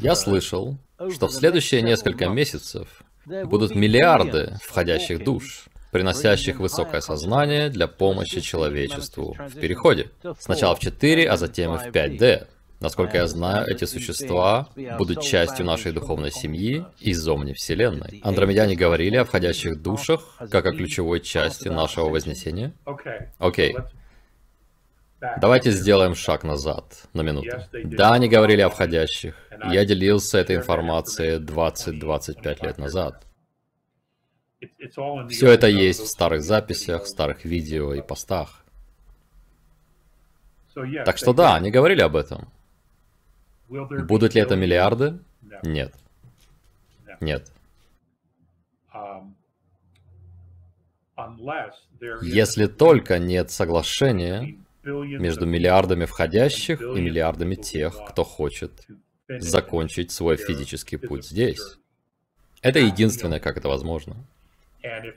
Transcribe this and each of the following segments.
Я слышал, что в следующие несколько месяцев будут миллиарды входящих душ, приносящих высокое сознание для помощи человечеству в переходе. Сначала в 4, а затем и в 5D. Насколько я знаю, эти существа будут частью нашей духовной семьи из Омни Вселенной. Андромедяне говорили о входящих душах как о ключевой части нашего Вознесения. Окей. Давайте сделаем шаг назад на минуту. Да, они говорили о входящих. Я делился этой информацией 20-25 лет назад. Все это есть в старых записях, старых видео и постах. Так что да, они говорили об этом. Будут ли это миллиарды? Нет. Нет. Если только нет соглашения между миллиардами входящих и миллиардами тех, кто хочет закончить свой физический путь здесь. Это единственное, как это возможно.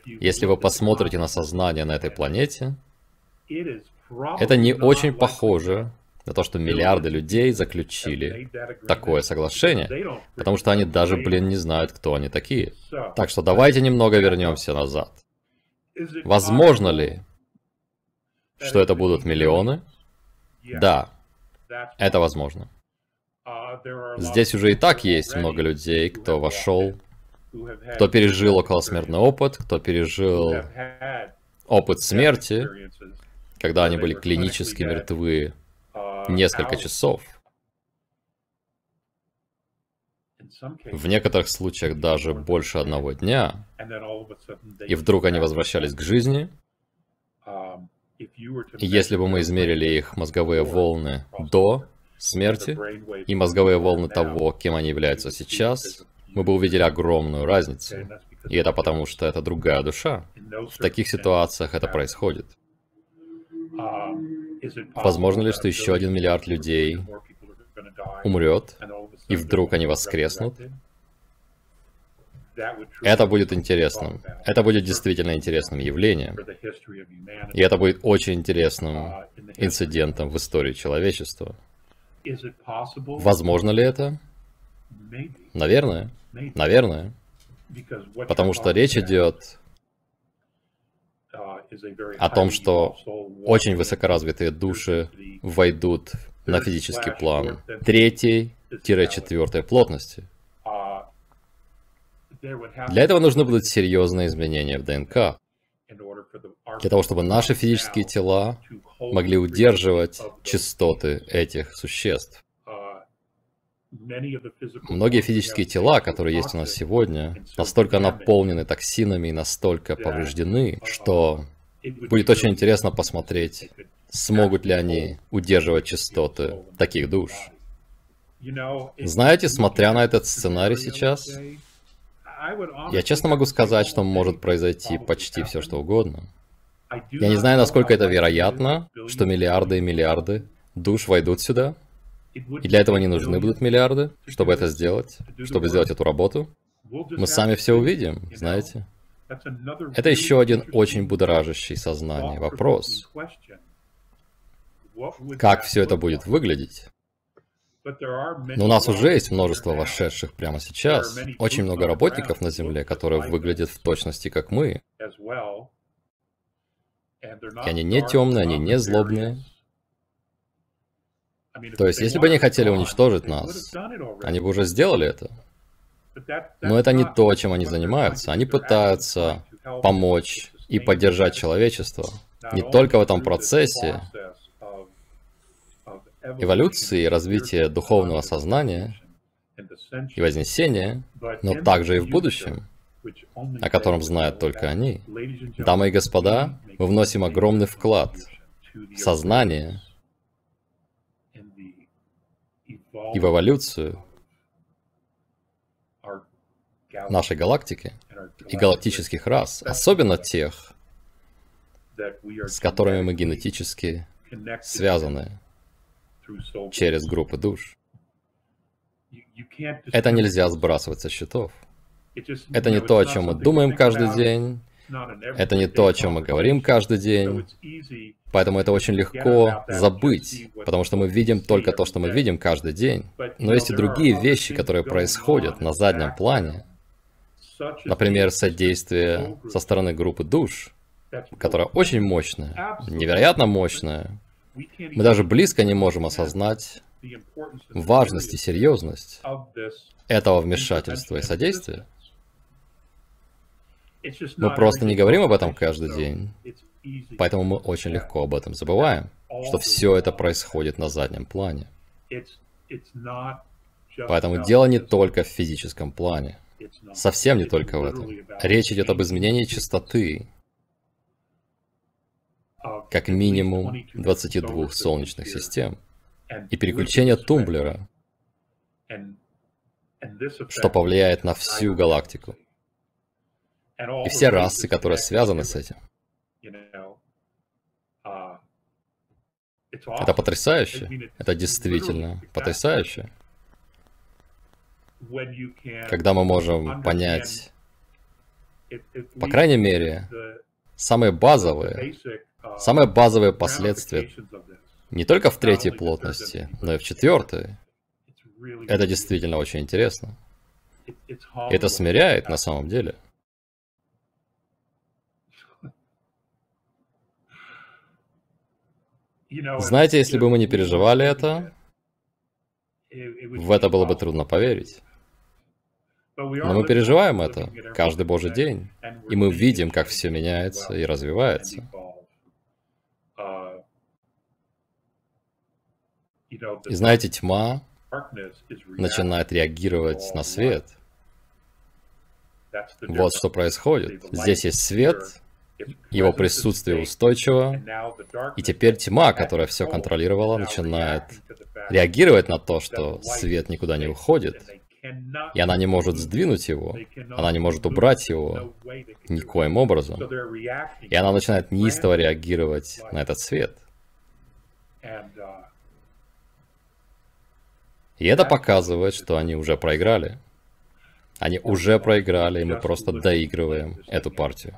Если вы посмотрите на сознание на этой планете, это не очень похоже на то, что миллиарды людей заключили такое соглашение, потому что они даже, блин, не знают, кто они такие. Так что давайте немного вернемся назад. Возможно ли, что это будут миллионы? Да, это возможно. Здесь уже и так есть много людей, кто вошел, кто пережил околосмертный опыт, кто пережил опыт смерти, когда они были клинически мертвы несколько часов. В некоторых случаях даже больше одного дня. И вдруг они возвращались к жизни. Если бы мы измерили их мозговые волны до смерти и мозговые волны того, кем они являются сейчас, мы бы увидели огромную разницу. И это потому, что это другая душа. В таких ситуациях это происходит. Возможно ли, что еще один миллиард людей умрет, и вдруг они воскреснут? Это будет интересным. Это будет действительно интересным явлением. И это будет очень интересным инцидентом в истории человечества. Возможно ли это? Наверное. Наверное. Потому что речь идет о том, что очень высокоразвитые души войдут на физический план третьей-четвертой плотности. Для этого нужны будут серьезные изменения в ДНК. Для того, чтобы наши физические тела могли удерживать частоты этих существ. Многие физические тела, которые есть у нас сегодня, настолько наполнены токсинами и настолько повреждены, что будет очень интересно посмотреть, смогут ли они удерживать частоты таких душ. Знаете, смотря на этот сценарий сейчас, я честно могу сказать, что может произойти почти все, что угодно. Я не знаю, насколько это вероятно, что миллиарды и миллиарды душ войдут сюда, и для этого не нужны будут миллиарды, чтобы это сделать, чтобы сделать эту работу. Мы сами все увидим, знаете. Это еще один очень будоражащий сознание вопрос. Как все это будет выглядеть? Но у нас уже есть множество вошедших прямо сейчас. Очень много работников на Земле, которые выглядят в точности как мы. И они не темные, они не злобные. То есть, если бы они хотели уничтожить нас, они бы уже сделали это. Но это не то, чем они занимаются. Они пытаются помочь и поддержать человечество. Не только в этом процессе эволюции и развития духовного сознания и вознесения, но также и в будущем, о котором знают только они. Дамы и господа, мы вносим огромный вклад в сознание и в эволюцию нашей галактики и галактических рас, особенно тех, с которыми мы генетически связаны через группы душ. Это нельзя сбрасывать со счетов. Это не то, о чем мы думаем каждый день, Это не то, о чем мы говорим каждый день, поэтому это очень легко забыть, потому что мы видим только то, что мы видим каждый день. Но есть и другие вещи, которые происходят на заднем плане. Например, содействие со стороны группы душ, которая очень мощная, невероятно мощная. Мы даже близко не можем осознать важность и серьезность этого вмешательства и содействия. Мы просто не говорим об этом каждый день. Поэтому мы очень легко об этом забываем, что все это происходит на заднем плане. Поэтому дело не только в физическом плане. Совсем не только в этом. Речь идет об изменении частоты, как минимум 22 солнечных систем, и переключение тумблера, что повлияет на всю галактику. И все расы, которые связаны с этим. Это потрясающе. Это действительно потрясающе. Когда мы можем понять, по крайней мере, самые базовые, самые базовые последствия не только в третьей плотности, но и в четвертой. Это действительно очень интересно. Это смиряет на самом деле. Знаете, если бы мы не переживали это, в это было бы трудно поверить. Но мы переживаем это каждый божий день, и мы видим, как все меняется и развивается. И знаете, тьма начинает реагировать на свет. Вот что происходит. Здесь есть свет, его присутствие устойчиво, и теперь тьма, которая все контролировала, начинает реагировать на то, что свет никуда не уходит, и она не может сдвинуть его, она не может убрать его никоим образом. И она начинает неистово реагировать на этот свет. И это показывает, что они уже проиграли. Они уже проиграли, и мы просто доигрываем эту партию.